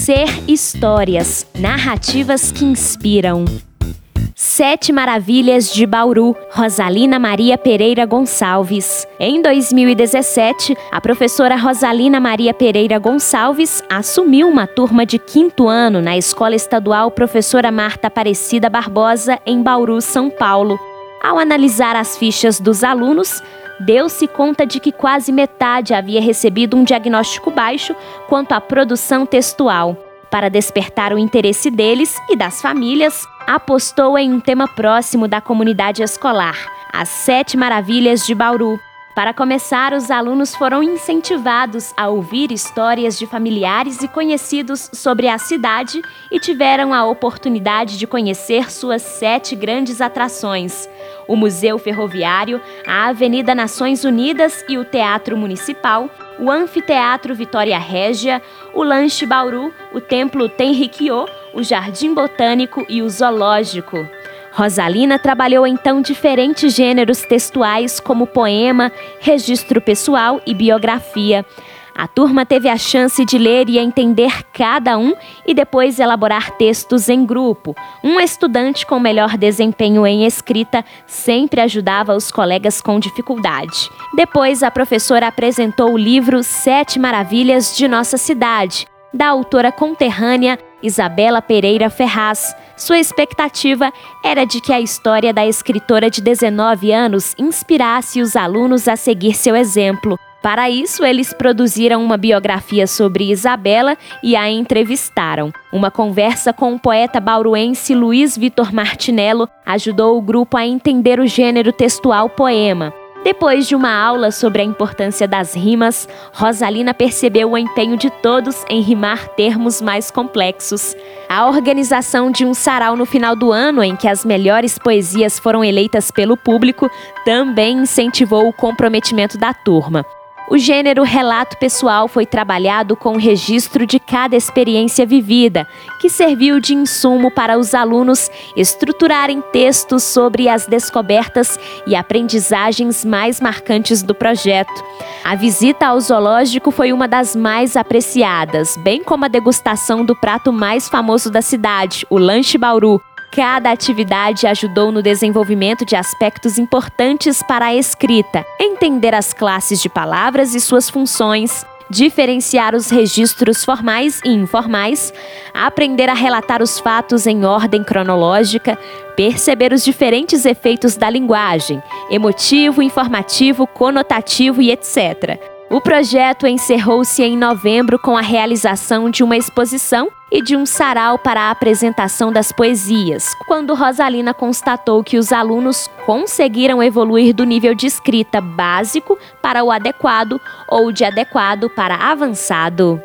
Ser Histórias narrativas que inspiram. Sete Maravilhas de Bauru, Rosalina Maria Pereira Gonçalves. Em 2017, a professora Rosalina Maria Pereira Gonçalves assumiu uma turma de quinto ano na Escola Estadual Professora Marta Aparecida Barbosa, em Bauru, São Paulo. Ao analisar as fichas dos alunos, deu-se conta de que quase metade havia recebido um diagnóstico baixo quanto à produção textual. Para despertar o interesse deles e das famílias, apostou em um tema próximo da comunidade escolar, as Sete Maravilhas de Bauru. Para começar, os alunos foram incentivados a ouvir histórias de familiares e conhecidos sobre a cidade e tiveram a oportunidade de conhecer suas sete grandes atrações: o Museu Ferroviário, a Avenida Nações Unidas e o Teatro Municipal, o Anfiteatro Vitória Régia, o Lanche Bauru, o Templo Tenrikyo, o Jardim Botânico e o Zoológico. Rosalina trabalhou então diferentes gêneros textuais como poema, registro pessoal e biografia. A turma teve a chance de ler e entender cada um e depois elaborar textos em grupo. Um estudante com melhor desempenho em escrita sempre ajudava os colegas com dificuldade. Depois, a professora apresentou o livro Sete Maravilhas de Nossa Cidade, da autora conterrânea Isabela Pereira Ferraz. Sua expectativa era de que a história da escritora de 19 anos inspirasse os alunos a seguir seu exemplo. Para isso, eles produziram uma biografia sobre Isabela e a entrevistaram. Uma conversa com o poeta bauruense Luiz Vitor Martinello ajudou o grupo a entender o gênero textual poema. Depois de uma aula sobre a importância das rimas, Rosalina percebeu o empenho de todos em rimar termos mais complexos. A organização de um sarau no final do ano, em que as melhores poesias foram eleitas pelo público, também incentivou o comprometimento da turma. O gênero relato pessoal foi trabalhado com o registro de cada experiência vivida, que serviu de insumo para os alunos estruturarem textos sobre as descobertas e aprendizagens mais marcantes do projeto. A visita ao zoológico foi uma das mais apreciadas, bem como a degustação do prato mais famoso da cidade, o lanche Bauru, Cada atividade ajudou no desenvolvimento de aspectos importantes para a escrita, entender as classes de palavras e suas funções, diferenciar os registros formais e informais, aprender a relatar os fatos em ordem cronológica, perceber os diferentes efeitos da linguagem, emotivo, informativo, conotativo e etc. O projeto encerrou-se em novembro com a realização de uma exposição e de um sarau para a apresentação das poesias, quando Rosalina constatou que os alunos conseguiram evoluir do nível de escrita básico para o adequado ou de adequado para avançado.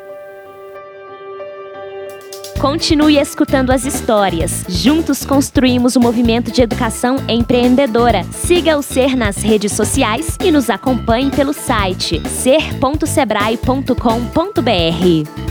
Continue escutando as histórias. Juntos construímos o um movimento de educação empreendedora. Siga o Ser nas redes sociais e nos acompanhe pelo site ser.sebrae.com.br.